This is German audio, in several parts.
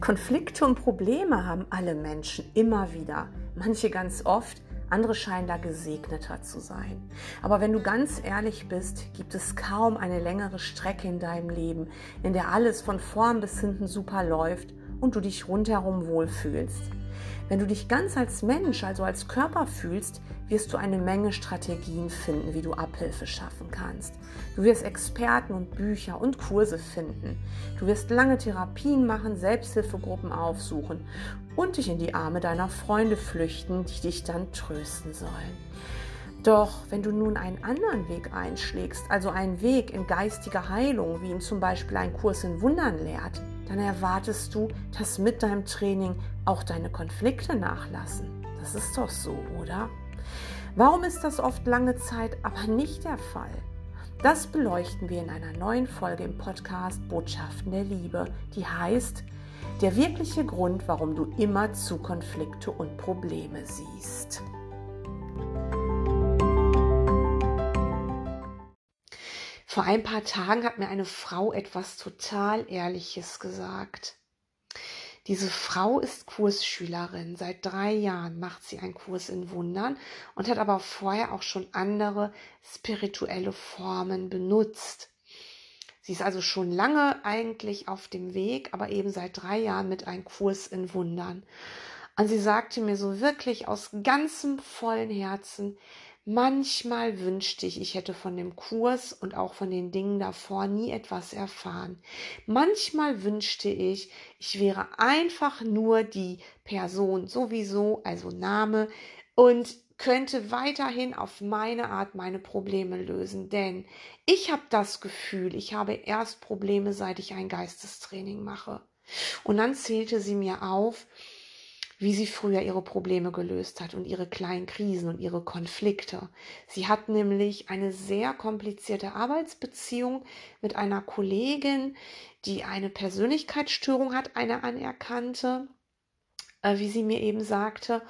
Konflikte und Probleme haben alle Menschen immer wieder, manche ganz oft, andere scheinen da gesegneter zu sein. Aber wenn du ganz ehrlich bist, gibt es kaum eine längere Strecke in deinem Leben, in der alles von vorn bis hinten super läuft und du dich rundherum wohlfühlst. Wenn du dich ganz als Mensch, also als Körper fühlst, wirst du eine Menge Strategien finden, wie du Abhilfe schaffen kannst. Du wirst Experten und Bücher und Kurse finden. Du wirst lange Therapien machen, Selbsthilfegruppen aufsuchen und dich in die Arme deiner Freunde flüchten, die dich dann trösten sollen. Doch wenn du nun einen anderen Weg einschlägst, also einen Weg in geistige Heilung, wie ihn zum Beispiel ein Kurs in Wundern lehrt, dann erwartest du, dass mit deinem Training auch deine Konflikte nachlassen. Das ist doch so, oder? Warum ist das oft lange Zeit aber nicht der Fall? Das beleuchten wir in einer neuen Folge im Podcast Botschaften der Liebe, die heißt Der wirkliche Grund, warum du immer zu Konflikte und Probleme siehst. Vor ein paar Tagen hat mir eine Frau etwas total Ehrliches gesagt. Diese Frau ist Kursschülerin. Seit drei Jahren macht sie einen Kurs in Wundern und hat aber vorher auch schon andere spirituelle Formen benutzt. Sie ist also schon lange eigentlich auf dem Weg, aber eben seit drei Jahren mit einem Kurs in Wundern. Und sie sagte mir so wirklich aus ganzem vollen Herzen, Manchmal wünschte ich, ich hätte von dem Kurs und auch von den Dingen davor nie etwas erfahren. Manchmal wünschte ich, ich wäre einfach nur die Person sowieso, also Name, und könnte weiterhin auf meine Art meine Probleme lösen. Denn ich habe das Gefühl, ich habe erst Probleme, seit ich ein Geistestraining mache. Und dann zählte sie mir auf, wie sie früher ihre Probleme gelöst hat und ihre kleinen Krisen und ihre Konflikte. Sie hat nämlich eine sehr komplizierte Arbeitsbeziehung mit einer Kollegin, die eine Persönlichkeitsstörung hat, eine anerkannte, äh, wie sie mir eben sagte.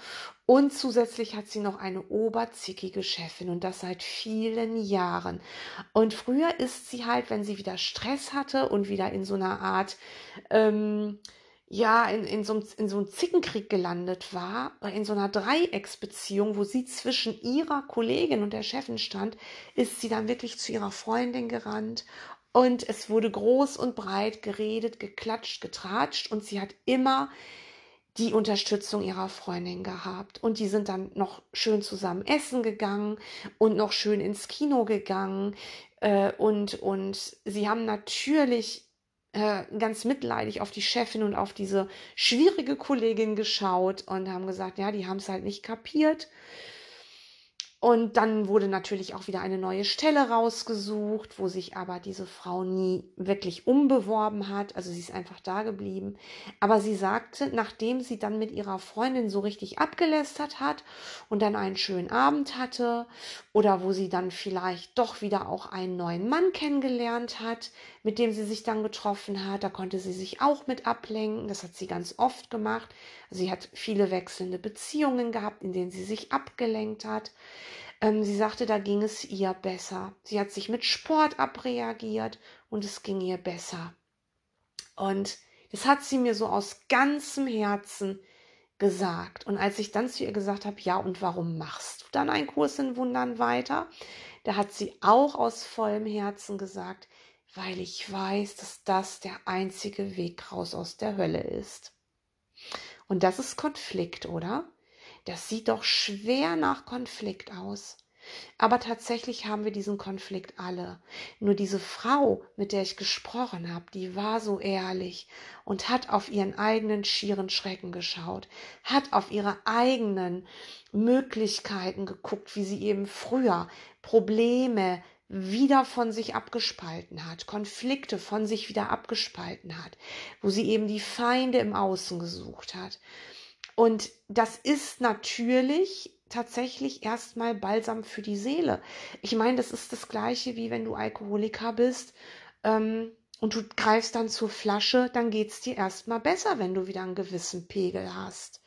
Und zusätzlich hat sie noch eine oberzickige Chefin und das seit vielen Jahren. Und früher ist sie halt, wenn sie wieder Stress hatte und wieder in so einer Art ähm, ja in, in, so, in so einem Zickenkrieg gelandet war, in so einer Dreiecksbeziehung, wo sie zwischen ihrer Kollegin und der Chefin stand, ist sie dann wirklich zu ihrer Freundin gerannt und es wurde groß und breit geredet, geklatscht, getratscht und sie hat immer die Unterstützung ihrer Freundin gehabt. Und die sind dann noch schön zusammen essen gegangen und noch schön ins Kino gegangen. Äh, und, und sie haben natürlich äh, ganz mitleidig auf die Chefin und auf diese schwierige Kollegin geschaut und haben gesagt, ja, die haben es halt nicht kapiert. Und dann wurde natürlich auch wieder eine neue Stelle rausgesucht, wo sich aber diese Frau nie wirklich umbeworben hat. Also sie ist einfach da geblieben. Aber sie sagte, nachdem sie dann mit ihrer Freundin so richtig abgelästert hat und dann einen schönen Abend hatte oder wo sie dann vielleicht doch wieder auch einen neuen Mann kennengelernt hat, mit dem sie sich dann getroffen hat, da konnte sie sich auch mit ablenken. Das hat sie ganz oft gemacht. Sie hat viele wechselnde Beziehungen gehabt, in denen sie sich abgelenkt hat. Ähm, sie sagte, da ging es ihr besser. Sie hat sich mit Sport abreagiert und es ging ihr besser. Und das hat sie mir so aus ganzem Herzen gesagt. Und als ich dann zu ihr gesagt habe, ja, und warum machst du dann einen Kurs in Wundern weiter? Da hat sie auch aus vollem Herzen gesagt, weil ich weiß, dass das der einzige Weg raus aus der Hölle ist. Und das ist Konflikt, oder? Das sieht doch schwer nach Konflikt aus. Aber tatsächlich haben wir diesen Konflikt alle. Nur diese Frau, mit der ich gesprochen habe, die war so ehrlich und hat auf ihren eigenen schieren Schrecken geschaut, hat auf ihre eigenen Möglichkeiten geguckt, wie sie eben früher Probleme, wieder von sich abgespalten hat, Konflikte von sich wieder abgespalten hat, wo sie eben die Feinde im Außen gesucht hat. Und das ist natürlich tatsächlich erstmal Balsam für die Seele. Ich meine, das ist das gleiche wie wenn du Alkoholiker bist ähm, und du greifst dann zur Flasche, dann geht es dir erstmal besser, wenn du wieder einen gewissen Pegel hast.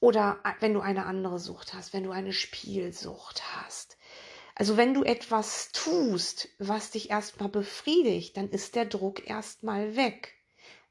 Oder äh, wenn du eine andere Sucht hast, wenn du eine Spielsucht hast. Also wenn du etwas tust, was dich erstmal befriedigt, dann ist der Druck erstmal weg.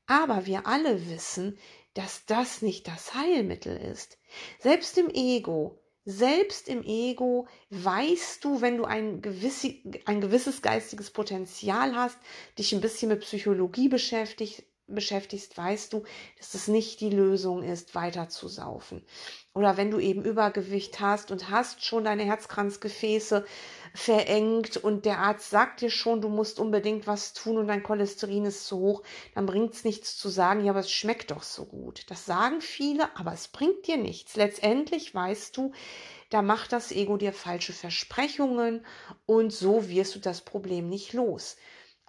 Aber wir alle wissen, dass das nicht das Heilmittel ist. Selbst im Ego, selbst im Ego weißt du, wenn du ein, gewissi, ein gewisses geistiges Potenzial hast, dich ein bisschen mit Psychologie beschäftigt, beschäftigst, weißt du, dass es nicht die Lösung ist, weiter zu saufen. Oder wenn du eben Übergewicht hast und hast schon deine Herzkranzgefäße verengt und der Arzt sagt dir schon, du musst unbedingt was tun und dein Cholesterin ist zu hoch, dann bringt es nichts zu sagen, ja, aber es schmeckt doch so gut. Das sagen viele, aber es bringt dir nichts. Letztendlich weißt du, da macht das Ego dir falsche Versprechungen und so wirst du das Problem nicht los.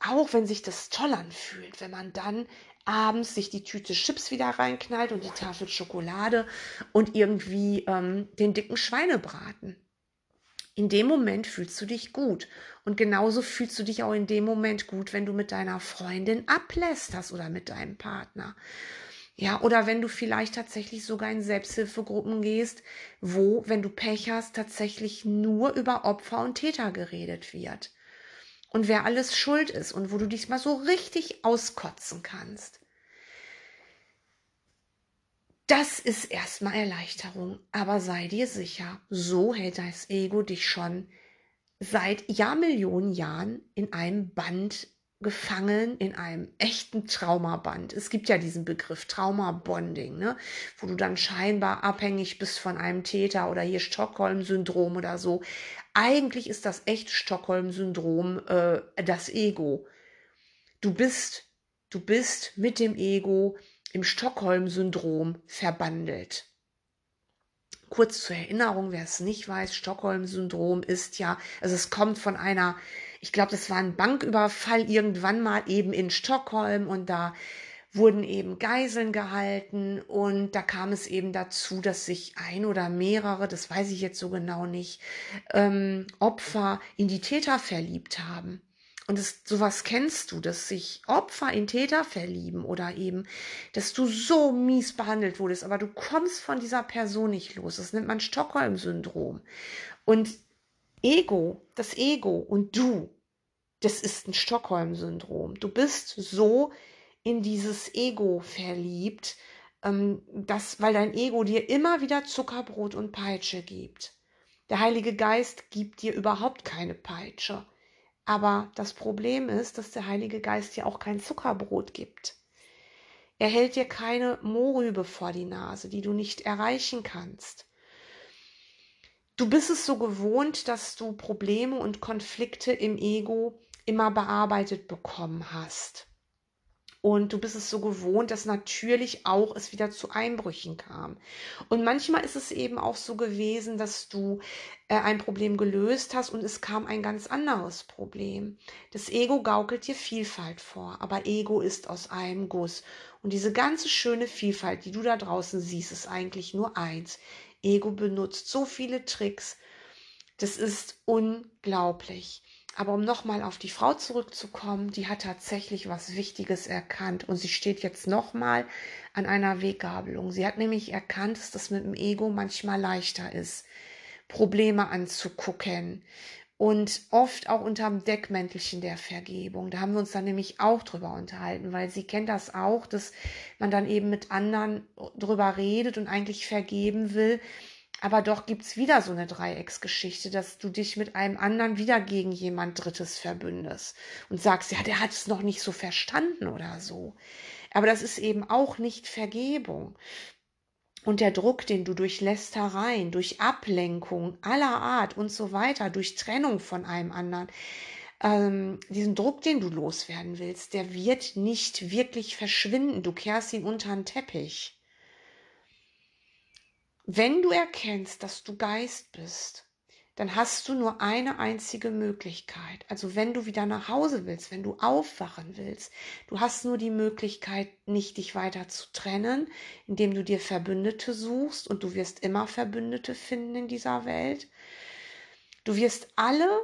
Auch wenn sich das toll anfühlt, wenn man dann abends sich die Tüte Chips wieder reinknallt und die Tafel Schokolade und irgendwie ähm, den dicken Schweinebraten. In dem Moment fühlst du dich gut. Und genauso fühlst du dich auch in dem Moment gut, wenn du mit deiner Freundin ablästerst oder mit deinem Partner. Ja, oder wenn du vielleicht tatsächlich sogar in Selbsthilfegruppen gehst, wo, wenn du Pech hast, tatsächlich nur über Opfer und Täter geredet wird und wer alles schuld ist und wo du dich mal so richtig auskotzen kannst. Das ist erstmal Erleichterung, aber sei dir sicher, so hält das Ego dich schon seit Jahrmillionen Jahren in einem Band gefangen in einem echten Traumaband. Es gibt ja diesen Begriff Traumabonding, ne? wo du dann scheinbar abhängig bist von einem Täter oder hier Stockholm-Syndrom oder so. Eigentlich ist das echte Stockholm-Syndrom äh, das Ego. Du bist, du bist mit dem Ego im Stockholm-Syndrom verbandelt. Kurz zur Erinnerung, wer es nicht weiß, Stockholm-Syndrom ist ja, also es kommt von einer ich glaube, das war ein Banküberfall irgendwann mal eben in Stockholm und da wurden eben Geiseln gehalten und da kam es eben dazu, dass sich ein oder mehrere, das weiß ich jetzt so genau nicht, ähm, Opfer in die Täter verliebt haben. Und das, sowas kennst du, dass sich Opfer in Täter verlieben oder eben, dass du so mies behandelt wurdest, aber du kommst von dieser Person nicht los. Das nennt man Stockholm-Syndrom. Und Ego, das Ego und du, das ist ein Stockholm-Syndrom. Du bist so in dieses Ego verliebt, ähm, dass, weil dein Ego dir immer wieder Zuckerbrot und Peitsche gibt. Der Heilige Geist gibt dir überhaupt keine Peitsche. Aber das Problem ist, dass der Heilige Geist dir auch kein Zuckerbrot gibt. Er hält dir keine Mohrrübe vor die Nase, die du nicht erreichen kannst. Du bist es so gewohnt, dass du Probleme und Konflikte im Ego immer bearbeitet bekommen hast. Und du bist es so gewohnt, dass natürlich auch es wieder zu Einbrüchen kam. Und manchmal ist es eben auch so gewesen, dass du äh, ein Problem gelöst hast und es kam ein ganz anderes Problem. Das Ego gaukelt dir Vielfalt vor, aber Ego ist aus einem Guss. Und diese ganze schöne Vielfalt, die du da draußen siehst, ist eigentlich nur eins. Ego benutzt so viele Tricks. Das ist unglaublich. Aber um nochmal auf die Frau zurückzukommen, die hat tatsächlich was Wichtiges erkannt und sie steht jetzt nochmal an einer Weggabelung. Sie hat nämlich erkannt, dass das mit dem Ego manchmal leichter ist, Probleme anzugucken und oft auch unterm Deckmäntelchen der Vergebung. Da haben wir uns dann nämlich auch drüber unterhalten, weil sie kennt das auch, dass man dann eben mit anderen drüber redet und eigentlich vergeben will. Aber doch gibt's wieder so eine Dreiecksgeschichte, dass du dich mit einem anderen wieder gegen jemand Drittes verbündest und sagst, ja, der hat es noch nicht so verstanden oder so. Aber das ist eben auch nicht Vergebung. Und der Druck, den du durch Lästereien, durch Ablenkung aller Art und so weiter, durch Trennung von einem anderen, ähm, diesen Druck, den du loswerden willst, der wird nicht wirklich verschwinden. Du kehrst ihn unter den Teppich. Wenn du erkennst, dass du Geist bist, dann hast du nur eine einzige Möglichkeit. Also wenn du wieder nach Hause willst, wenn du aufwachen willst, du hast nur die Möglichkeit, nicht dich weiter zu trennen, indem du dir Verbündete suchst und du wirst immer Verbündete finden in dieser Welt. Du wirst alle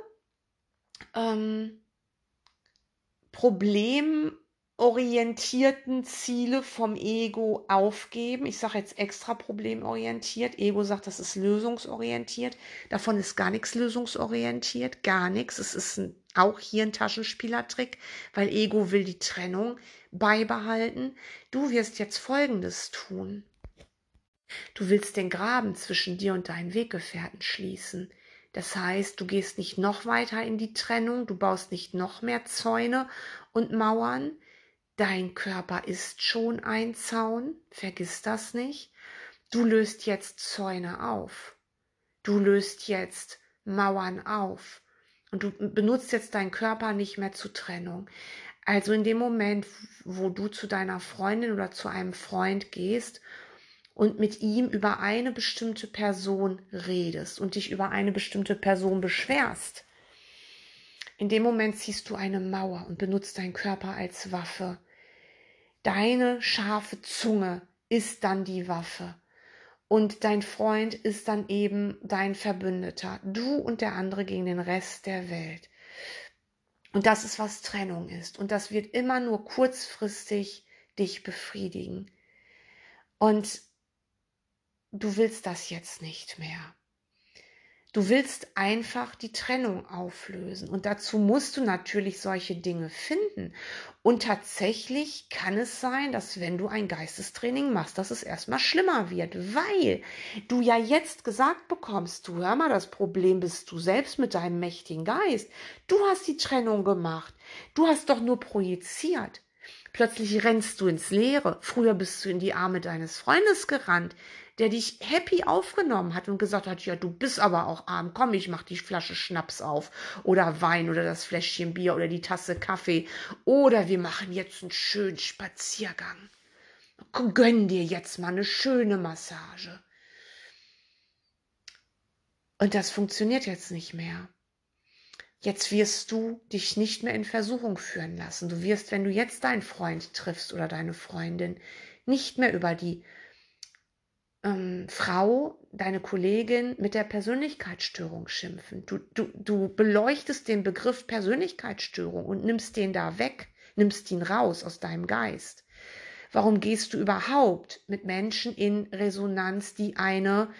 ähm, Problem- problemorientierten Ziele vom Ego aufgeben. Ich sage jetzt extra problemorientiert. Ego sagt, das ist lösungsorientiert. Davon ist gar nichts lösungsorientiert, gar nichts. Es ist ein, auch hier ein Taschenspielertrick, weil Ego will die Trennung beibehalten. Du wirst jetzt Folgendes tun. Du willst den Graben zwischen dir und deinen Weggefährten schließen. Das heißt, du gehst nicht noch weiter in die Trennung, du baust nicht noch mehr Zäune und Mauern. Dein Körper ist schon ein Zaun, vergiss das nicht. Du löst jetzt Zäune auf. Du löst jetzt Mauern auf. Und du benutzt jetzt deinen Körper nicht mehr zur Trennung. Also in dem Moment, wo du zu deiner Freundin oder zu einem Freund gehst und mit ihm über eine bestimmte Person redest und dich über eine bestimmte Person beschwerst, in dem Moment ziehst du eine Mauer und benutzt deinen Körper als Waffe. Deine scharfe Zunge ist dann die Waffe. Und dein Freund ist dann eben dein Verbündeter. Du und der andere gegen den Rest der Welt. Und das ist, was Trennung ist. Und das wird immer nur kurzfristig dich befriedigen. Und du willst das jetzt nicht mehr. Du willst einfach die Trennung auflösen. Und dazu musst du natürlich solche Dinge finden. Und tatsächlich kann es sein, dass wenn du ein Geistestraining machst, dass es erstmal schlimmer wird, weil du ja jetzt gesagt bekommst, du hör mal, das Problem bist du selbst mit deinem mächtigen Geist. Du hast die Trennung gemacht. Du hast doch nur projiziert. Plötzlich rennst du ins Leere. Früher bist du in die Arme deines Freundes gerannt der dich happy aufgenommen hat und gesagt hat, ja, du bist aber auch arm, komm, ich mach die Flasche Schnaps auf oder Wein oder das Fläschchen Bier oder die Tasse Kaffee oder wir machen jetzt einen schönen Spaziergang. Gönn dir jetzt mal eine schöne Massage. Und das funktioniert jetzt nicht mehr. Jetzt wirst du dich nicht mehr in Versuchung führen lassen. Du wirst, wenn du jetzt deinen Freund triffst oder deine Freundin, nicht mehr über die ähm, Frau, deine Kollegin mit der Persönlichkeitsstörung schimpfen. Du, du, du beleuchtest den Begriff Persönlichkeitsstörung und nimmst den da weg, nimmst ihn raus aus deinem Geist. Warum gehst du überhaupt mit Menschen in Resonanz, die eine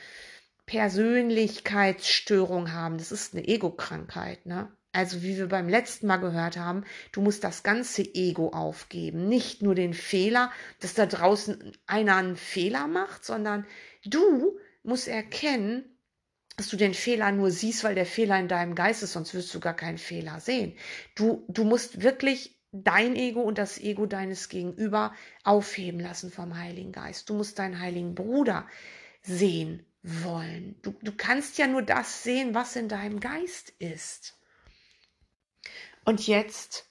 Persönlichkeitsstörung haben? Das ist eine Ego-Krankheit, ne? Also wie wir beim letzten Mal gehört haben, du musst das ganze Ego aufgeben, nicht nur den Fehler, dass da draußen einer einen Fehler macht, sondern du musst erkennen, dass du den Fehler nur siehst, weil der Fehler in deinem Geist ist, sonst wirst du gar keinen Fehler sehen. Du, du musst wirklich dein Ego und das Ego deines Gegenüber aufheben lassen vom Heiligen Geist. Du musst deinen heiligen Bruder sehen wollen. Du, du kannst ja nur das sehen, was in deinem Geist ist. Und jetzt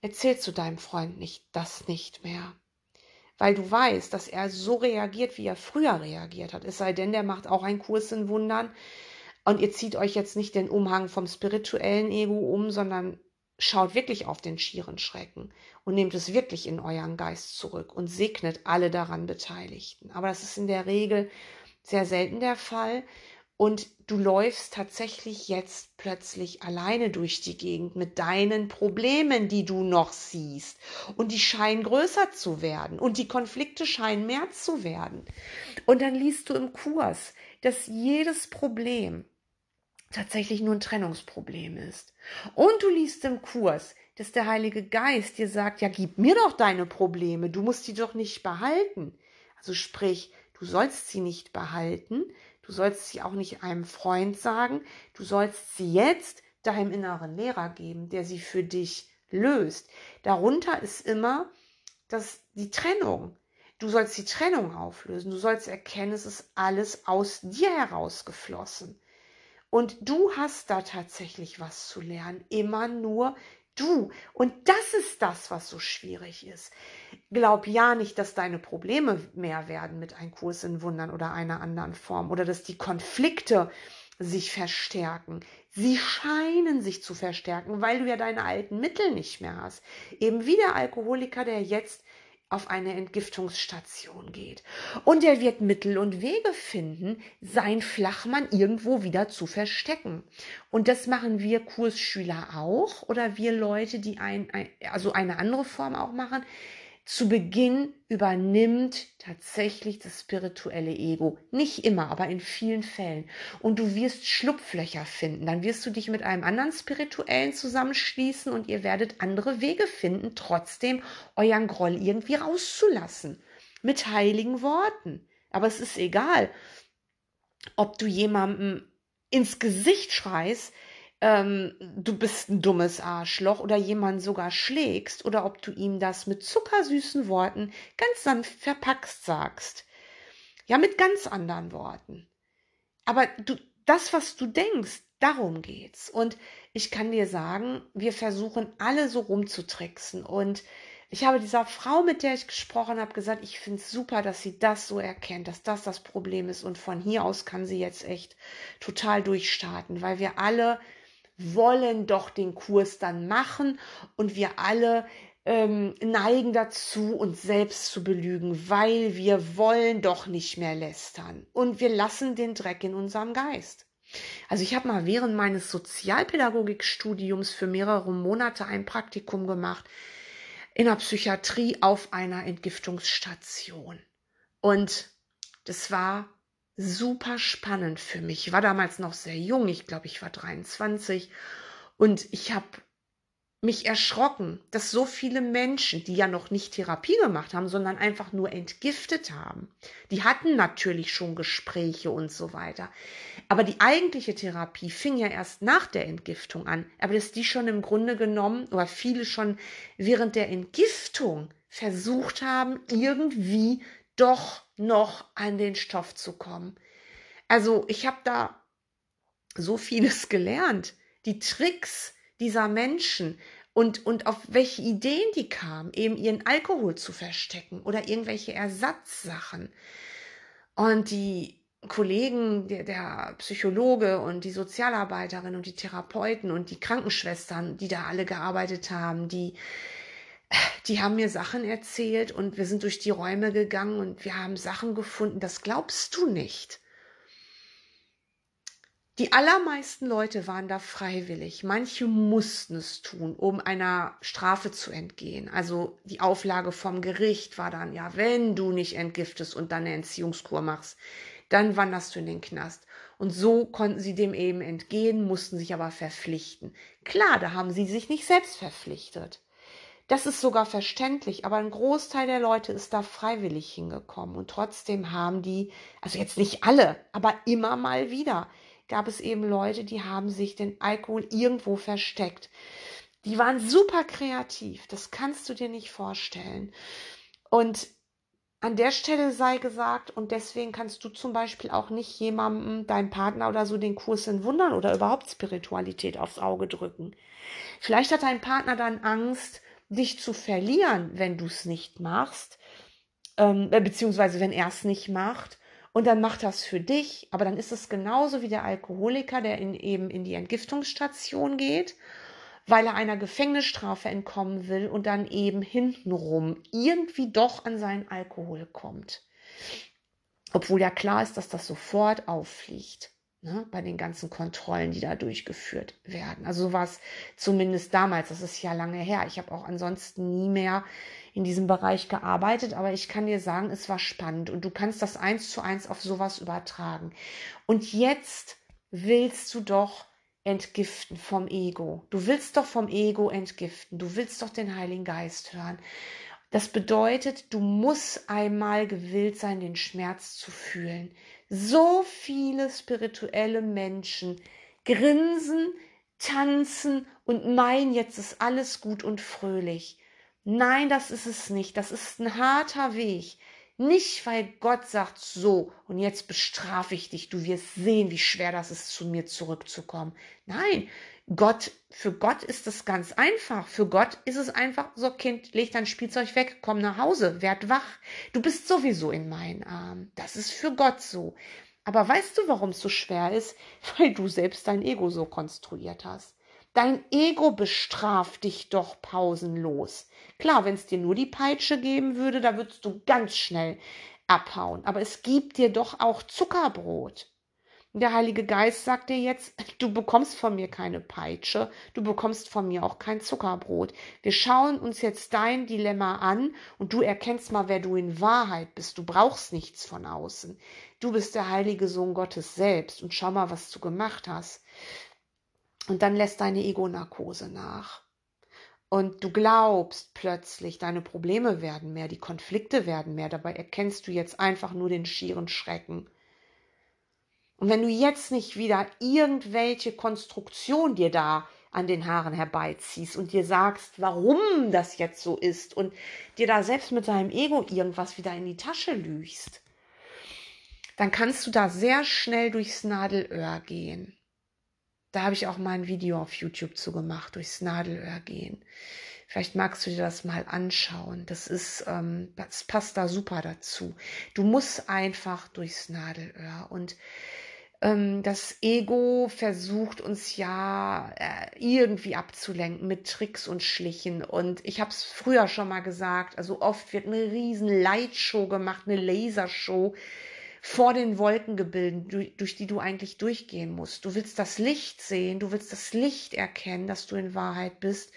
erzählst du deinem Freund nicht das nicht mehr, weil du weißt, dass er so reagiert, wie er früher reagiert hat. Es sei denn, der macht auch einen Kurs in Wundern und ihr zieht euch jetzt nicht den Umhang vom spirituellen Ego um, sondern schaut wirklich auf den schieren Schrecken und nehmt es wirklich in euren Geist zurück und segnet alle daran Beteiligten. Aber das ist in der Regel sehr selten der Fall und du läufst tatsächlich jetzt plötzlich alleine durch die Gegend mit deinen Problemen, die du noch siehst. Und die scheinen größer zu werden und die Konflikte scheinen mehr zu werden. Und dann liest du im Kurs, dass jedes Problem tatsächlich nur ein Trennungsproblem ist. Und du liest im Kurs, dass der Heilige Geist dir sagt, ja, gib mir doch deine Probleme, du musst die doch nicht behalten. Also sprich, du sollst sie nicht behalten, Du sollst sie auch nicht einem Freund sagen. Du sollst sie jetzt deinem inneren Lehrer geben, der sie für dich löst. Darunter ist immer das, die Trennung. Du sollst die Trennung auflösen. Du sollst erkennen, es ist alles aus dir herausgeflossen. Und du hast da tatsächlich was zu lernen. Immer nur du. Und das ist das, was so schwierig ist. Glaub ja nicht, dass deine Probleme mehr werden mit einem Kurs in Wundern oder einer anderen Form oder dass die Konflikte sich verstärken. Sie scheinen sich zu verstärken, weil du ja deine alten Mittel nicht mehr hast. Eben wie der Alkoholiker, der jetzt auf eine Entgiftungsstation geht. Und er wird Mittel und Wege finden, sein Flachmann irgendwo wieder zu verstecken. Und das machen wir Kursschüler auch oder wir Leute, die ein, ein also eine andere Form auch machen zu Beginn übernimmt tatsächlich das spirituelle Ego. Nicht immer, aber in vielen Fällen. Und du wirst Schlupflöcher finden. Dann wirst du dich mit einem anderen Spirituellen zusammenschließen und ihr werdet andere Wege finden, trotzdem euren Groll irgendwie rauszulassen. Mit heiligen Worten. Aber es ist egal, ob du jemandem ins Gesicht schreist, ähm, du bist ein dummes Arschloch oder jemand sogar schlägst oder ob du ihm das mit zuckersüßen Worten ganz sanft verpackt sagst. Ja, mit ganz anderen Worten. Aber du, das, was du denkst, darum geht's. Und ich kann dir sagen, wir versuchen alle so rumzutricksen. Und ich habe dieser Frau, mit der ich gesprochen habe, gesagt, ich finde es super, dass sie das so erkennt, dass das das Problem ist. Und von hier aus kann sie jetzt echt total durchstarten, weil wir alle wollen doch den Kurs dann machen und wir alle ähm, neigen dazu, uns selbst zu belügen, weil wir wollen doch nicht mehr lästern und wir lassen den Dreck in unserem Geist. Also ich habe mal während meines Sozialpädagogikstudiums für mehrere Monate ein Praktikum gemacht in der Psychiatrie auf einer Entgiftungsstation. Und das war super spannend für mich. Ich war damals noch sehr jung, ich glaube, ich war 23 und ich habe mich erschrocken, dass so viele Menschen, die ja noch nicht Therapie gemacht haben, sondern einfach nur entgiftet haben, die hatten natürlich schon Gespräche und so weiter. Aber die eigentliche Therapie fing ja erst nach der Entgiftung an. Aber dass die schon im Grunde genommen oder viele schon während der Entgiftung versucht haben, irgendwie doch noch an den Stoff zu kommen. Also ich habe da so vieles gelernt. Die Tricks dieser Menschen und, und auf welche Ideen die kamen, eben ihren Alkohol zu verstecken oder irgendwelche Ersatzsachen. Und die Kollegen, der, der Psychologe und die Sozialarbeiterin und die Therapeuten und die Krankenschwestern, die da alle gearbeitet haben, die die haben mir Sachen erzählt und wir sind durch die Räume gegangen und wir haben Sachen gefunden, das glaubst du nicht. Die allermeisten Leute waren da freiwillig. Manche mussten es tun, um einer Strafe zu entgehen. Also die Auflage vom Gericht war dann, ja, wenn du nicht entgiftest und dann eine Entziehungskur machst, dann wanderst du in den Knast. Und so konnten sie dem eben entgehen, mussten sich aber verpflichten. Klar, da haben sie sich nicht selbst verpflichtet. Das ist sogar verständlich, aber ein Großteil der Leute ist da freiwillig hingekommen und trotzdem haben die, also jetzt nicht alle, aber immer mal wieder gab es eben Leute, die haben sich den Alkohol irgendwo versteckt. Die waren super kreativ, das kannst du dir nicht vorstellen. Und an der Stelle sei gesagt, und deswegen kannst du zum Beispiel auch nicht jemandem, deinem Partner oder so, den Kurs in Wundern oder überhaupt Spiritualität aufs Auge drücken. Vielleicht hat dein Partner dann Angst, dich zu verlieren, wenn du es nicht machst, ähm, äh, beziehungsweise wenn er es nicht macht. Und dann macht das für dich, aber dann ist es genauso wie der Alkoholiker, der in, eben in die Entgiftungsstation geht, weil er einer Gefängnisstrafe entkommen will und dann eben hintenrum irgendwie doch an seinen Alkohol kommt. Obwohl ja klar ist, dass das sofort auffliegt. Ne, bei den ganzen Kontrollen, die da durchgeführt werden. Also so war es zumindest damals, das ist ja lange her. Ich habe auch ansonsten nie mehr in diesem Bereich gearbeitet, aber ich kann dir sagen, es war spannend und du kannst das eins zu eins auf sowas übertragen. Und jetzt willst du doch entgiften vom Ego. Du willst doch vom Ego entgiften. Du willst doch den Heiligen Geist hören. Das bedeutet, du musst einmal gewillt sein, den Schmerz zu fühlen so viele spirituelle Menschen grinsen, tanzen und meinen, jetzt ist alles gut und fröhlich. Nein, das ist es nicht. Das ist ein harter Weg. Nicht, weil Gott sagt so und jetzt bestrafe ich dich, du wirst sehen, wie schwer das ist, zu mir zurückzukommen. Nein, Gott, für Gott ist es ganz einfach. Für Gott ist es einfach, so Kind, leg dein Spielzeug weg, komm nach Hause, werd wach. Du bist sowieso in meinen Armen. Das ist für Gott so. Aber weißt du, warum es so schwer ist? Weil du selbst dein Ego so konstruiert hast. Dein Ego bestraft dich doch pausenlos. Klar, wenn es dir nur die Peitsche geben würde, da würdest du ganz schnell abhauen. Aber es gibt dir doch auch Zuckerbrot. Der Heilige Geist sagt dir jetzt, du bekommst von mir keine Peitsche, du bekommst von mir auch kein Zuckerbrot. Wir schauen uns jetzt dein Dilemma an und du erkennst mal, wer du in Wahrheit bist. Du brauchst nichts von außen. Du bist der heilige Sohn Gottes selbst und schau mal, was du gemacht hast. Und dann lässt deine Ego-Narkose nach. Und du glaubst plötzlich, deine Probleme werden mehr, die Konflikte werden mehr. Dabei erkennst du jetzt einfach nur den schieren Schrecken. Und wenn du jetzt nicht wieder irgendwelche Konstruktion dir da an den Haaren herbeiziehst und dir sagst, warum das jetzt so ist und dir da selbst mit deinem Ego irgendwas wieder in die Tasche lügst, dann kannst du da sehr schnell durchs Nadelöhr gehen. Da habe ich auch mal ein Video auf YouTube zu gemacht, durchs Nadelöhr gehen. Vielleicht magst du dir das mal anschauen. Das ist, ähm, das passt da super dazu. Du musst einfach durchs Nadelöhr und das Ego versucht uns ja äh, irgendwie abzulenken mit Tricks und Schlichen. Und ich habe es früher schon mal gesagt, also oft wird eine riesen Lightshow gemacht, eine Lasershow vor den Wolken gebildet, durch die du eigentlich durchgehen musst. Du willst das Licht sehen, du willst das Licht erkennen, dass du in Wahrheit bist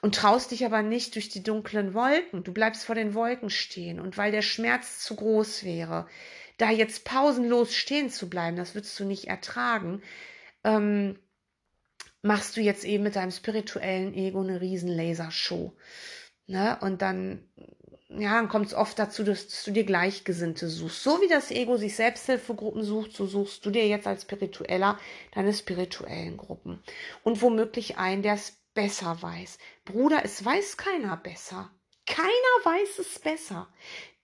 und traust dich aber nicht durch die dunklen Wolken. Du bleibst vor den Wolken stehen und weil der Schmerz zu groß wäre, da jetzt pausenlos stehen zu bleiben, das würdest du nicht ertragen, ähm, machst du jetzt eben mit deinem spirituellen Ego eine riesen Lasershow. Ne? Und dann, ja, dann kommt es oft dazu, dass du dir Gleichgesinnte suchst. So wie das Ego sich Selbsthilfegruppen sucht, so suchst du dir jetzt als Spiritueller deine spirituellen Gruppen. Und womöglich einen, der es besser weiß. Bruder, es weiß keiner besser. Keiner weiß es besser.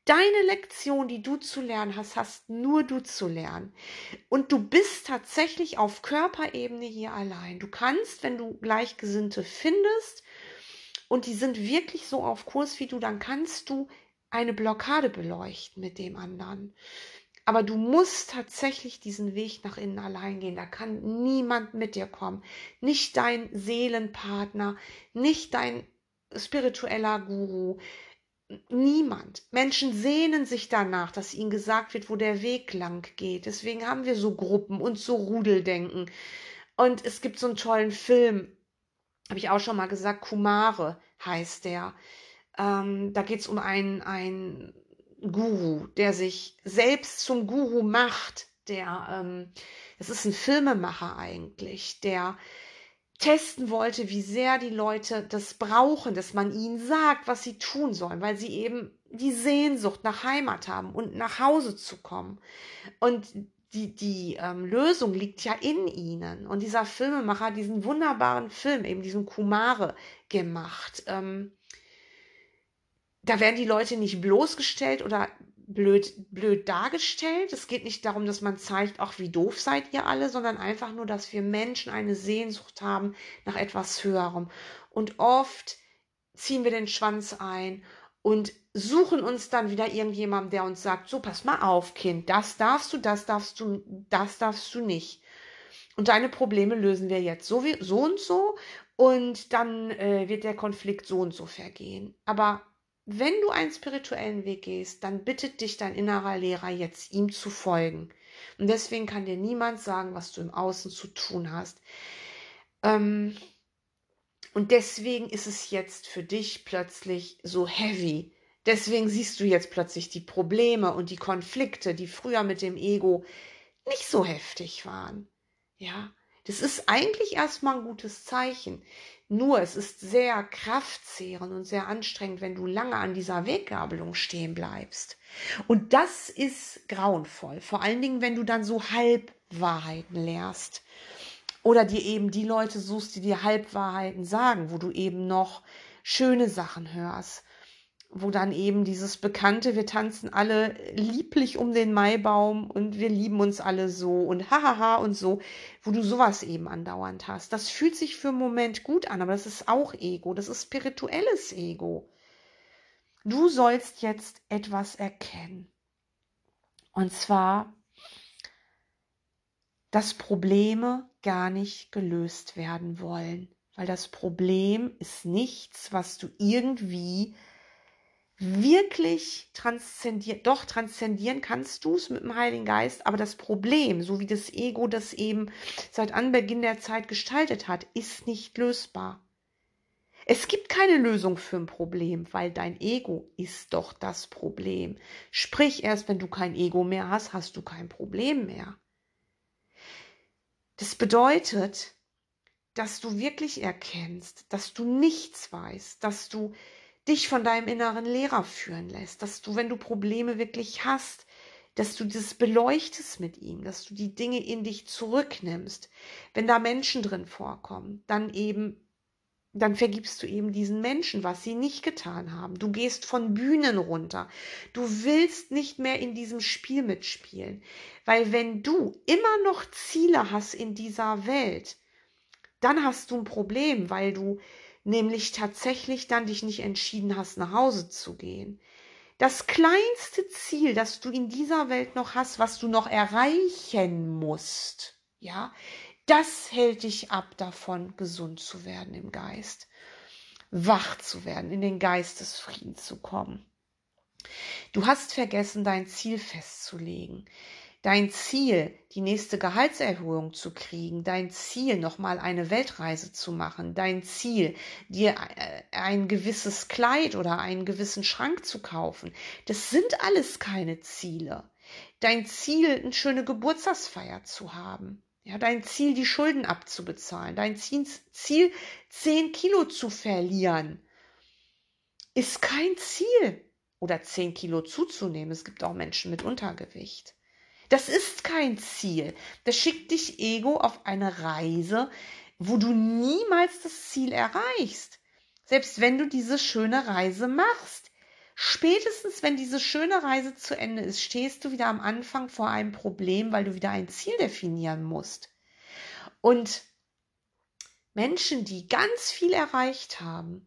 Deine Lektion, die du zu lernen hast, hast nur du zu lernen. Und du bist tatsächlich auf Körperebene hier allein. Du kannst, wenn du Gleichgesinnte findest und die sind wirklich so auf Kurs wie du, dann kannst du eine Blockade beleuchten mit dem anderen. Aber du musst tatsächlich diesen Weg nach innen allein gehen. Da kann niemand mit dir kommen. Nicht dein Seelenpartner, nicht dein spiritueller Guru, niemand. Menschen sehnen sich danach, dass ihnen gesagt wird, wo der Weg lang geht. Deswegen haben wir so Gruppen und so Rudeldenken. Und es gibt so einen tollen Film, habe ich auch schon mal gesagt, Kumare heißt der. Ähm, da geht es um einen, einen Guru, der sich selbst zum Guru macht. Der, ähm, das ist ein Filmemacher eigentlich, der testen wollte, wie sehr die Leute das brauchen, dass man ihnen sagt, was sie tun sollen, weil sie eben die Sehnsucht nach Heimat haben und nach Hause zu kommen. Und die, die ähm, Lösung liegt ja in ihnen. Und dieser Filmemacher hat diesen wunderbaren Film, eben diesen Kumare, gemacht. Ähm, da werden die Leute nicht bloßgestellt oder blöd, blöd dargestellt. Es geht nicht darum, dass man zeigt, ach, wie doof seid ihr alle, sondern einfach nur, dass wir Menschen eine Sehnsucht haben nach etwas Höherem. Und oft ziehen wir den Schwanz ein und suchen uns dann wieder irgendjemanden, der uns sagt, so, pass mal auf, Kind, das darfst du, das darfst du, das darfst du nicht. Und deine Probleme lösen wir jetzt so, wie, so und so und dann äh, wird der Konflikt so und so vergehen. Aber wenn du einen spirituellen Weg gehst, dann bittet dich dein innerer Lehrer jetzt ihm zu folgen. Und deswegen kann dir niemand sagen, was du im Außen zu tun hast. Ähm, und deswegen ist es jetzt für dich plötzlich so heavy. Deswegen siehst du jetzt plötzlich die Probleme und die Konflikte, die früher mit dem Ego nicht so heftig waren. Ja, das ist eigentlich erstmal ein gutes Zeichen. Nur es ist sehr kraftzehrend und sehr anstrengend, wenn du lange an dieser Weggabelung stehen bleibst. Und das ist grauenvoll. Vor allen Dingen, wenn du dann so Halbwahrheiten lehrst. Oder dir eben die Leute suchst, die dir Halbwahrheiten sagen, wo du eben noch schöne Sachen hörst wo dann eben dieses bekannte, wir tanzen alle lieblich um den Maibaum und wir lieben uns alle so und hahaha und so, wo du sowas eben andauernd hast. Das fühlt sich für einen Moment gut an, aber das ist auch Ego, das ist spirituelles Ego. Du sollst jetzt etwas erkennen. Und zwar, dass Probleme gar nicht gelöst werden wollen, weil das Problem ist nichts, was du irgendwie wirklich transzendieren, doch transzendieren kannst du es mit dem Heiligen Geist, aber das Problem, so wie das Ego das eben seit Anbeginn der Zeit gestaltet hat, ist nicht lösbar. Es gibt keine Lösung für ein Problem, weil dein Ego ist doch das Problem. Sprich, erst wenn du kein Ego mehr hast, hast du kein Problem mehr. Das bedeutet, dass du wirklich erkennst, dass du nichts weißt, dass du dich von deinem inneren Lehrer führen lässt, dass du, wenn du Probleme wirklich hast, dass du das beleuchtest mit ihm, dass du die Dinge in dich zurücknimmst. Wenn da Menschen drin vorkommen, dann eben dann vergibst du eben diesen Menschen, was sie nicht getan haben. Du gehst von Bühnen runter. Du willst nicht mehr in diesem Spiel mitspielen. Weil wenn du immer noch Ziele hast in dieser Welt, dann hast du ein Problem, weil du nämlich tatsächlich dann dich nicht entschieden hast, nach Hause zu gehen. Das kleinste Ziel, das du in dieser Welt noch hast, was du noch erreichen musst, ja, das hält dich ab davon, gesund zu werden im Geist, wach zu werden, in den Geistesfrieden zu kommen. Du hast vergessen, dein Ziel festzulegen. Dein Ziel, die nächste Gehaltserhöhung zu kriegen, dein Ziel, nochmal eine Weltreise zu machen, dein Ziel, dir äh, ein gewisses Kleid oder einen gewissen Schrank zu kaufen, das sind alles keine Ziele. Dein Ziel, eine schöne Geburtstagsfeier zu haben. Ja, dein Ziel, die Schulden abzubezahlen, dein Ziel, Ziel 10 Kilo zu verlieren, ist kein Ziel. Oder 10 Kilo zuzunehmen. Es gibt auch Menschen mit Untergewicht. Das ist kein Ziel. Das schickt dich Ego auf eine Reise, wo du niemals das Ziel erreichst. Selbst wenn du diese schöne Reise machst. Spätestens, wenn diese schöne Reise zu Ende ist, stehst du wieder am Anfang vor einem Problem, weil du wieder ein Ziel definieren musst. Und Menschen, die ganz viel erreicht haben,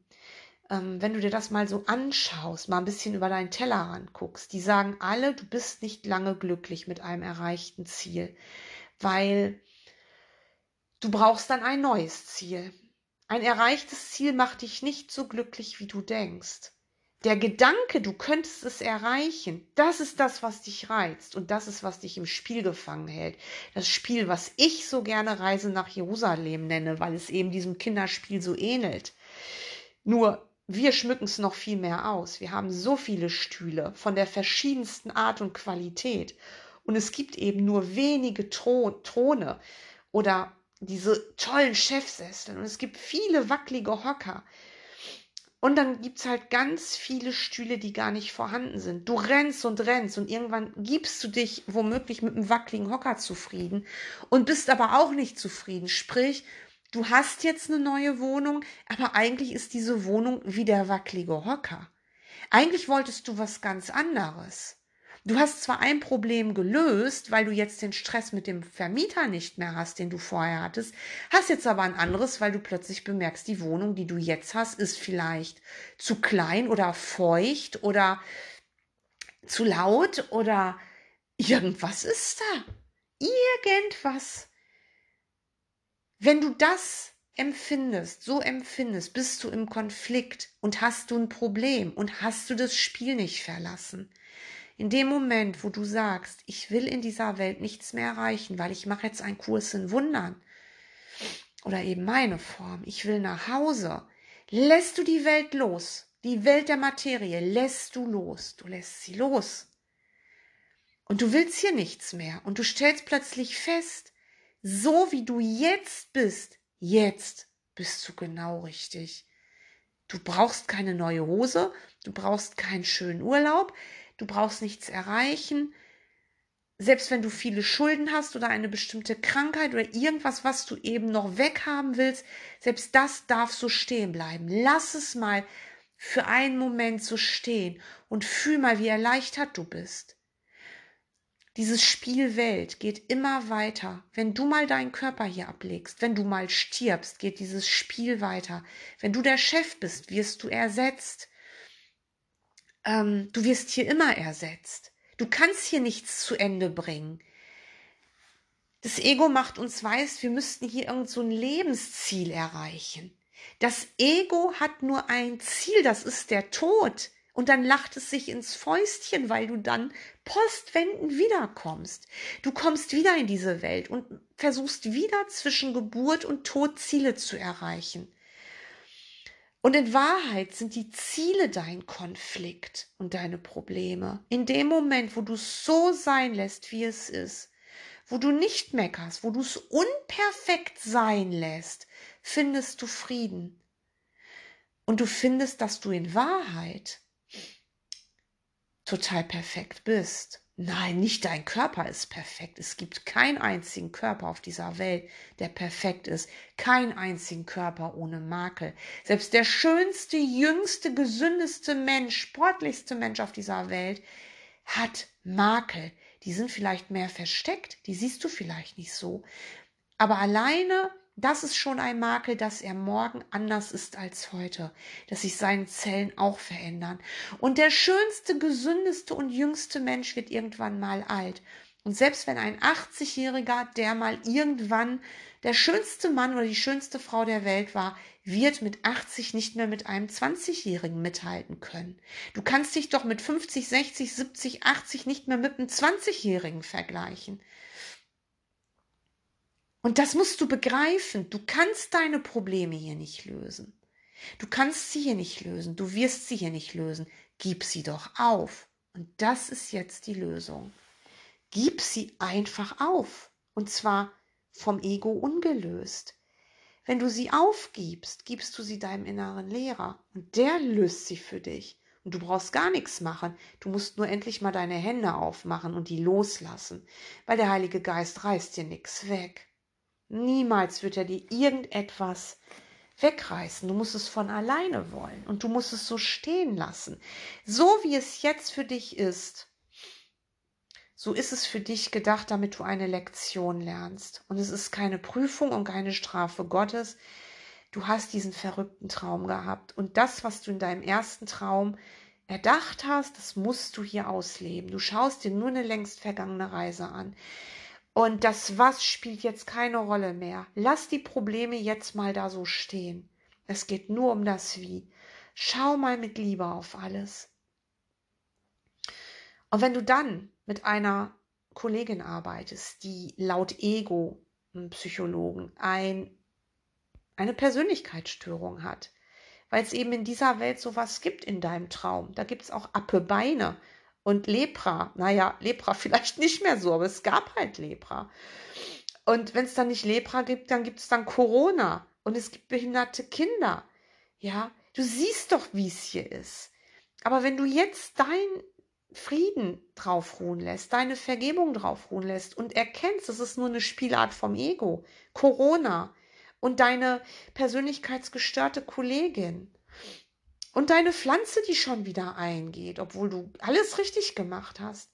ähm, wenn du dir das mal so anschaust, mal ein bisschen über deinen Tellerrand guckst, die sagen alle, du bist nicht lange glücklich mit einem erreichten Ziel, weil du brauchst dann ein neues Ziel. Ein erreichtes Ziel macht dich nicht so glücklich, wie du denkst. Der Gedanke, du könntest es erreichen, das ist das, was dich reizt und das ist, was dich im Spiel gefangen hält. Das Spiel, was ich so gerne Reise nach Jerusalem nenne, weil es eben diesem Kinderspiel so ähnelt. Nur wir schmücken es noch viel mehr aus. Wir haben so viele Stühle von der verschiedensten Art und Qualität. Und es gibt eben nur wenige Throne oder diese tollen Chefsessel. Und es gibt viele wackelige Hocker. Und dann gibt es halt ganz viele Stühle, die gar nicht vorhanden sind. Du rennst und rennst und irgendwann gibst du dich womöglich mit einem wackeligen Hocker zufrieden und bist aber auch nicht zufrieden. Sprich, du hast jetzt eine neue Wohnung, aber eigentlich ist diese Wohnung wie der wackelige Hocker. Eigentlich wolltest du was ganz anderes. Du hast zwar ein Problem gelöst, weil du jetzt den Stress mit dem Vermieter nicht mehr hast, den du vorher hattest, hast jetzt aber ein anderes, weil du plötzlich bemerkst, die Wohnung, die du jetzt hast, ist vielleicht zu klein oder feucht oder zu laut oder irgendwas ist da. Irgendwas. Wenn du das empfindest, so empfindest, bist du im Konflikt und hast du ein Problem und hast du das Spiel nicht verlassen. In dem Moment, wo du sagst, ich will in dieser Welt nichts mehr erreichen, weil ich mache jetzt einen Kurs in Wundern oder eben meine Form, ich will nach Hause, lässt du die Welt los, die Welt der Materie lässt du los, du lässt sie los. Und du willst hier nichts mehr und du stellst plötzlich fest, so wie du jetzt bist, jetzt bist du genau richtig. Du brauchst keine neue Hose, du brauchst keinen schönen Urlaub, du brauchst nichts erreichen. Selbst wenn du viele Schulden hast oder eine bestimmte Krankheit oder irgendwas, was du eben noch weghaben willst, selbst das darf so stehen bleiben. Lass es mal für einen Moment so stehen und fühl mal, wie erleichtert du bist. Dieses Spiel Welt geht immer weiter. Wenn du mal deinen Körper hier ablegst, wenn du mal stirbst, geht dieses Spiel weiter. Wenn du der Chef bist, wirst du ersetzt ähm, du wirst hier immer ersetzt. Du kannst hier nichts zu Ende bringen. Das Ego macht uns weiß, wir müssten hier irgend so ein Lebensziel erreichen. Das Ego hat nur ein Ziel, das ist der Tod. Und dann lacht es sich ins Fäustchen, weil du dann postwendend wiederkommst. Du kommst wieder in diese Welt und versuchst wieder zwischen Geburt und Tod Ziele zu erreichen. Und in Wahrheit sind die Ziele dein Konflikt und deine Probleme. In dem Moment, wo du es so sein lässt, wie es ist, wo du nicht meckerst, wo du es unperfekt sein lässt, findest du Frieden. Und du findest, dass du in Wahrheit total perfekt bist. Nein, nicht dein Körper ist perfekt. Es gibt keinen einzigen Körper auf dieser Welt, der perfekt ist. Keinen einzigen Körper ohne Makel. Selbst der schönste, jüngste, gesündeste Mensch, sportlichste Mensch auf dieser Welt hat Makel. Die sind vielleicht mehr versteckt, die siehst du vielleicht nicht so. Aber alleine das ist schon ein Makel, dass er morgen anders ist als heute, dass sich seine Zellen auch verändern. Und der schönste, gesündeste und jüngste Mensch wird irgendwann mal alt. Und selbst wenn ein 80-Jähriger, der mal irgendwann der schönste Mann oder die schönste Frau der Welt war, wird mit 80 nicht mehr mit einem 20-Jährigen mithalten können. Du kannst dich doch mit 50, 60, 70, 80 nicht mehr mit einem 20-Jährigen vergleichen. Und das musst du begreifen. Du kannst deine Probleme hier nicht lösen. Du kannst sie hier nicht lösen. Du wirst sie hier nicht lösen. Gib sie doch auf. Und das ist jetzt die Lösung. Gib sie einfach auf. Und zwar vom Ego ungelöst. Wenn du sie aufgibst, gibst du sie deinem inneren Lehrer und der löst sie für dich. Und du brauchst gar nichts machen. Du musst nur endlich mal deine Hände aufmachen und die loslassen, weil der Heilige Geist reißt dir nichts weg. Niemals wird er dir irgendetwas wegreißen. Du musst es von alleine wollen und du musst es so stehen lassen. So wie es jetzt für dich ist, so ist es für dich gedacht, damit du eine Lektion lernst. Und es ist keine Prüfung und keine Strafe Gottes. Du hast diesen verrückten Traum gehabt. Und das, was du in deinem ersten Traum erdacht hast, das musst du hier ausleben. Du schaust dir nur eine längst vergangene Reise an. Und das Was spielt jetzt keine Rolle mehr. Lass die Probleme jetzt mal da so stehen. Es geht nur um das Wie. Schau mal mit Liebe auf alles. Und wenn du dann mit einer Kollegin arbeitest, die laut Ego-Psychologen ein, eine Persönlichkeitsstörung hat, weil es eben in dieser Welt sowas gibt in deinem Traum. Da gibt es auch Appebeine und Lepra, naja, Lepra vielleicht nicht mehr so, aber es gab halt Lepra. Und wenn es dann nicht Lepra gibt, dann gibt es dann Corona und es gibt behinderte Kinder. Ja, du siehst doch, wie es hier ist. Aber wenn du jetzt deinen Frieden drauf ruhen lässt, deine Vergebung drauf ruhen lässt und erkennst, das ist nur eine Spielart vom Ego, Corona und deine persönlichkeitsgestörte Kollegin und deine Pflanze, die schon wieder eingeht, obwohl du alles richtig gemacht hast.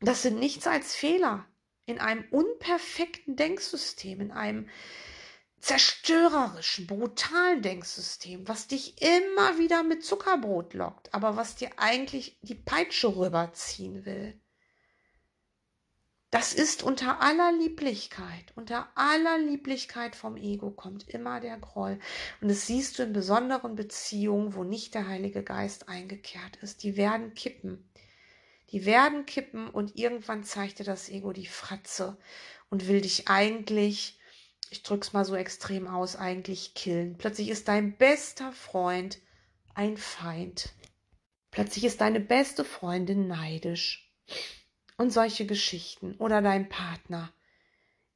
Das sind nichts als Fehler in einem unperfekten Denksystem, in einem zerstörerischen, brutalen Denksystem, was dich immer wieder mit Zuckerbrot lockt, aber was dir eigentlich die Peitsche rüberziehen will. Das ist unter aller Lieblichkeit, unter aller Lieblichkeit vom Ego kommt immer der Groll. Und das siehst du in besonderen Beziehungen, wo nicht der Heilige Geist eingekehrt ist. Die werden kippen. Die werden kippen und irgendwann zeigt dir das Ego die Fratze und will dich eigentlich, ich drück's mal so extrem aus, eigentlich killen. Plötzlich ist dein bester Freund ein Feind. Plötzlich ist deine beste Freundin neidisch und solche Geschichten oder dein Partner,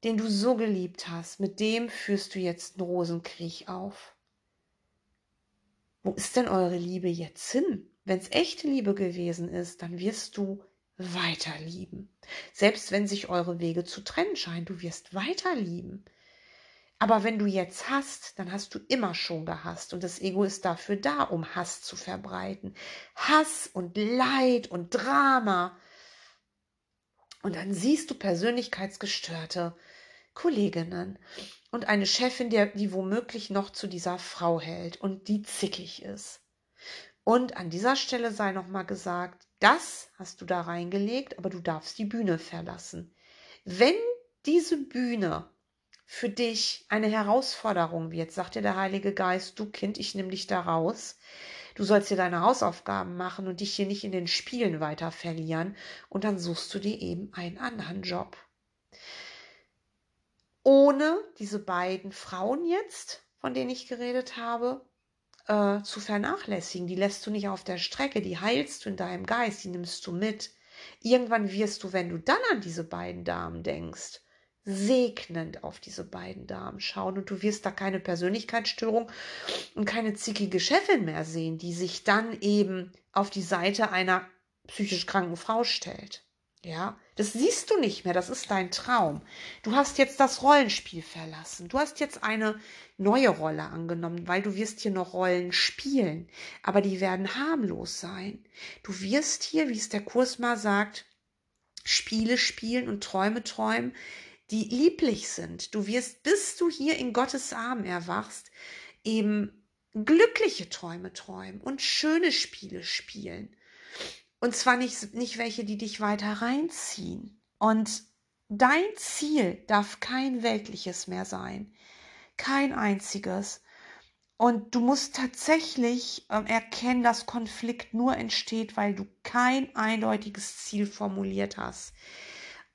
den du so geliebt hast, mit dem führst du jetzt einen Rosenkrieg auf. Wo ist denn eure Liebe jetzt hin? Wenn es echte Liebe gewesen ist, dann wirst du weiter lieben. Selbst wenn sich eure Wege zu trennen scheinen, du wirst weiter lieben. Aber wenn du jetzt hast, dann hast du immer schon gehasst. Und das Ego ist dafür da, um Hass zu verbreiten. Hass und Leid und Drama. Und dann siehst du persönlichkeitsgestörte Kolleginnen und eine Chefin, der, die womöglich noch zu dieser Frau hält und die zickig ist. Und an dieser Stelle sei nochmal gesagt, das hast du da reingelegt, aber du darfst die Bühne verlassen. Wenn diese Bühne für dich eine Herausforderung wird, sagt dir der Heilige Geist, du Kind, ich nehme dich da raus. Du sollst dir deine Hausaufgaben machen und dich hier nicht in den Spielen weiter verlieren. Und dann suchst du dir eben einen anderen Job. Ohne diese beiden Frauen jetzt, von denen ich geredet habe, äh, zu vernachlässigen. Die lässt du nicht auf der Strecke, die heilst du in deinem Geist, die nimmst du mit. Irgendwann wirst du, wenn du dann an diese beiden Damen denkst, segnend auf diese beiden Damen schauen und du wirst da keine Persönlichkeitsstörung und keine zickige Chefin mehr sehen, die sich dann eben auf die Seite einer psychisch kranken Frau stellt. Ja, das siehst du nicht mehr, das ist dein Traum. Du hast jetzt das Rollenspiel verlassen. Du hast jetzt eine neue Rolle angenommen, weil du wirst hier noch Rollen spielen, aber die werden harmlos sein. Du wirst hier, wie es der Kurs mal sagt, Spiele spielen und Träume träumen, die lieblich sind. Du wirst, bis du hier in Gottes Arm erwachst, eben glückliche Träume träumen und schöne Spiele spielen. Und zwar nicht, nicht welche, die dich weiter reinziehen. Und dein Ziel darf kein weltliches mehr sein. Kein einziges. Und du musst tatsächlich äh, erkennen, dass Konflikt nur entsteht, weil du kein eindeutiges Ziel formuliert hast.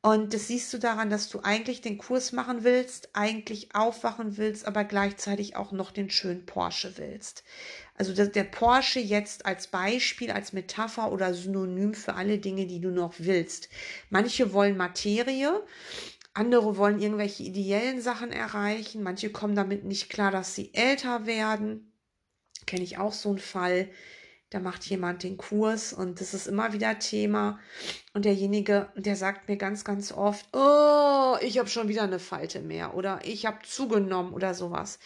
Und das siehst du daran, dass du eigentlich den Kurs machen willst, eigentlich aufwachen willst, aber gleichzeitig auch noch den schönen Porsche willst. Also der Porsche jetzt als Beispiel, als Metapher oder Synonym für alle Dinge, die du noch willst. Manche wollen Materie, andere wollen irgendwelche ideellen Sachen erreichen, manche kommen damit nicht klar, dass sie älter werden. Kenne ich auch so einen Fall da macht jemand den Kurs und das ist immer wieder Thema. Und derjenige, der sagt mir ganz, ganz oft, oh, ich habe schon wieder eine Falte mehr oder ich habe zugenommen oder sowas.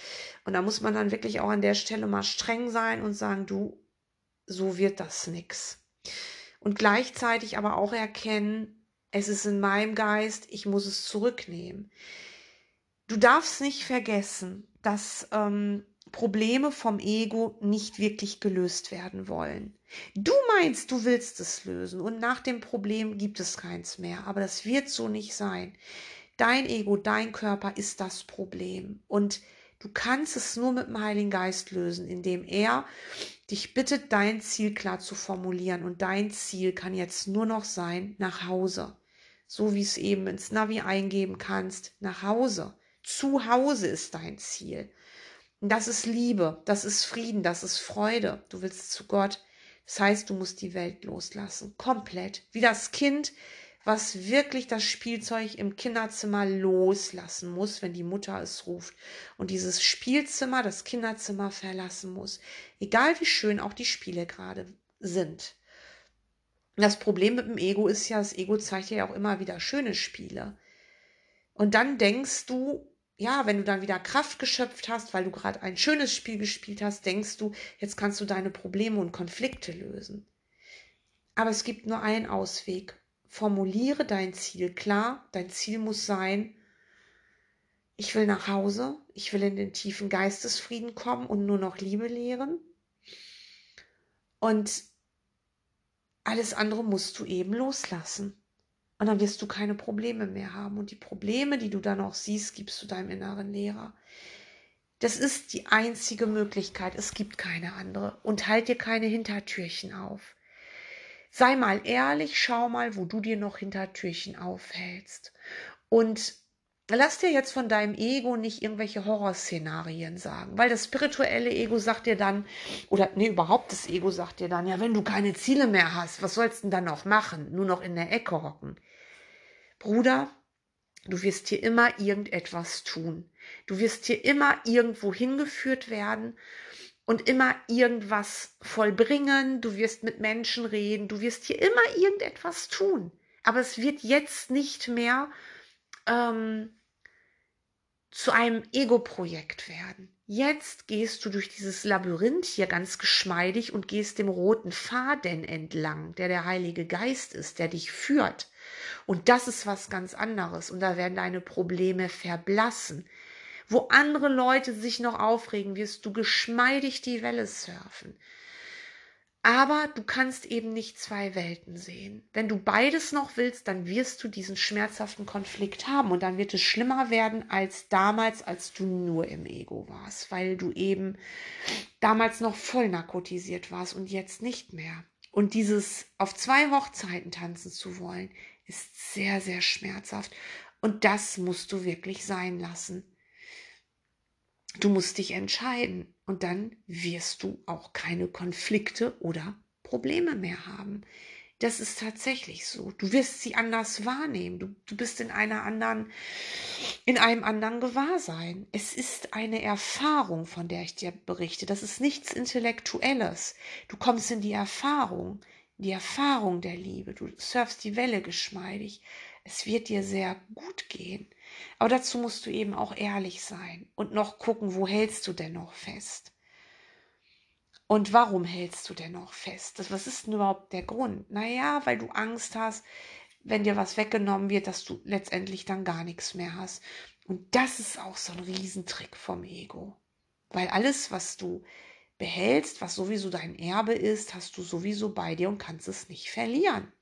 Und da muss man dann wirklich auch an der Stelle mal streng sein und sagen, du, so wird das nix. Und gleichzeitig aber auch erkennen, es ist in meinem Geist, ich muss es zurücknehmen. Du darfst nicht vergessen, dass ähm, Probleme vom Ego nicht wirklich gelöst werden wollen. Du meinst, du willst es lösen und nach dem Problem gibt es keins mehr, aber das wird so nicht sein. Dein Ego, dein Körper ist das Problem und du kannst es nur mit dem Heiligen Geist lösen, indem er dich bittet, dein Ziel klar zu formulieren und dein Ziel kann jetzt nur noch sein, nach Hause. So wie es eben ins Navi eingeben kannst, nach Hause. Zu Hause ist dein Ziel. Und das ist Liebe, das ist Frieden, das ist Freude. Du willst zu Gott. Das heißt, du musst die Welt loslassen. Komplett. Wie das Kind, was wirklich das Spielzeug im Kinderzimmer loslassen muss, wenn die Mutter es ruft. Und dieses Spielzimmer, das Kinderzimmer verlassen muss. Egal wie schön auch die Spiele gerade sind. Das Problem mit dem Ego ist ja, das Ego zeigt ja auch immer wieder schöne Spiele. Und dann denkst du, ja, wenn du dann wieder Kraft geschöpft hast, weil du gerade ein schönes Spiel gespielt hast, denkst du, jetzt kannst du deine Probleme und Konflikte lösen. Aber es gibt nur einen Ausweg. Formuliere dein Ziel klar. Dein Ziel muss sein, ich will nach Hause, ich will in den tiefen Geistesfrieden kommen und nur noch Liebe lehren. Und alles andere musst du eben loslassen. Und dann wirst du keine Probleme mehr haben. Und die Probleme, die du dann auch siehst, gibst du deinem inneren Lehrer. Das ist die einzige Möglichkeit. Es gibt keine andere. Und halt dir keine Hintertürchen auf. Sei mal ehrlich, schau mal, wo du dir noch Hintertürchen aufhältst. Und lass dir jetzt von deinem Ego nicht irgendwelche Horrorszenarien sagen, weil das spirituelle Ego sagt dir dann, oder nee, überhaupt das Ego sagt dir dann, ja, wenn du keine Ziele mehr hast, was sollst du denn dann noch machen? Nur noch in der Ecke hocken. Bruder, du wirst hier immer irgendetwas tun. Du wirst hier immer irgendwo hingeführt werden und immer irgendwas vollbringen. Du wirst mit Menschen reden. Du wirst hier immer irgendetwas tun. Aber es wird jetzt nicht mehr ähm, zu einem Ego-Projekt werden. Jetzt gehst du durch dieses Labyrinth hier ganz geschmeidig und gehst dem roten Faden entlang, der der Heilige Geist ist, der dich führt. Und das ist was ganz anderes. Und da werden deine Probleme verblassen. Wo andere Leute sich noch aufregen, wirst du geschmeidig die Welle surfen. Aber du kannst eben nicht zwei Welten sehen. Wenn du beides noch willst, dann wirst du diesen schmerzhaften Konflikt haben und dann wird es schlimmer werden als damals, als du nur im Ego warst, weil du eben damals noch voll narkotisiert warst und jetzt nicht mehr. Und dieses auf zwei Hochzeiten tanzen zu wollen, ist sehr, sehr schmerzhaft. Und das musst du wirklich sein lassen. Du musst dich entscheiden und dann wirst du auch keine Konflikte oder Probleme mehr haben. Das ist tatsächlich so. Du wirst sie anders wahrnehmen. Du, du bist in einer anderen, in einem anderen Gewahrsein. Es ist eine Erfahrung, von der ich dir berichte. Das ist nichts Intellektuelles. Du kommst in die Erfahrung, die Erfahrung der Liebe. Du surfst die Welle geschmeidig. Es wird dir sehr gut gehen. Aber dazu musst du eben auch ehrlich sein und noch gucken, wo hältst du denn noch fest? Und warum hältst du denn noch fest? Was ist denn überhaupt der Grund? Naja, weil du Angst hast, wenn dir was weggenommen wird, dass du letztendlich dann gar nichts mehr hast. Und das ist auch so ein Riesentrick vom Ego. Weil alles, was du behältst, was sowieso dein Erbe ist, hast du sowieso bei dir und kannst es nicht verlieren.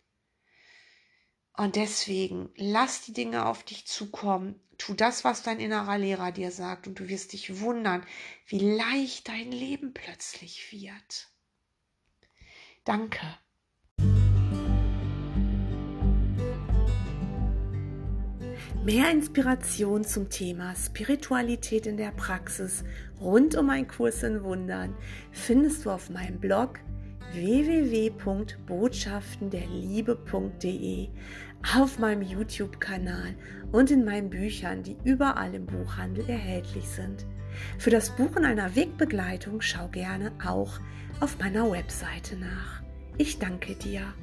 Und deswegen lass die Dinge auf dich zukommen. Tu das, was dein innerer Lehrer dir sagt und du wirst dich wundern, wie leicht dein Leben plötzlich wird. Danke. Mehr Inspiration zum Thema Spiritualität in der Praxis rund um einen Kurs in Wundern findest du auf meinem Blog www.botschaftenderliebe.de auf meinem YouTube-Kanal und in meinen Büchern, die überall im Buchhandel erhältlich sind. Für das Buchen einer Wegbegleitung schau gerne auch auf meiner Webseite nach. Ich danke dir.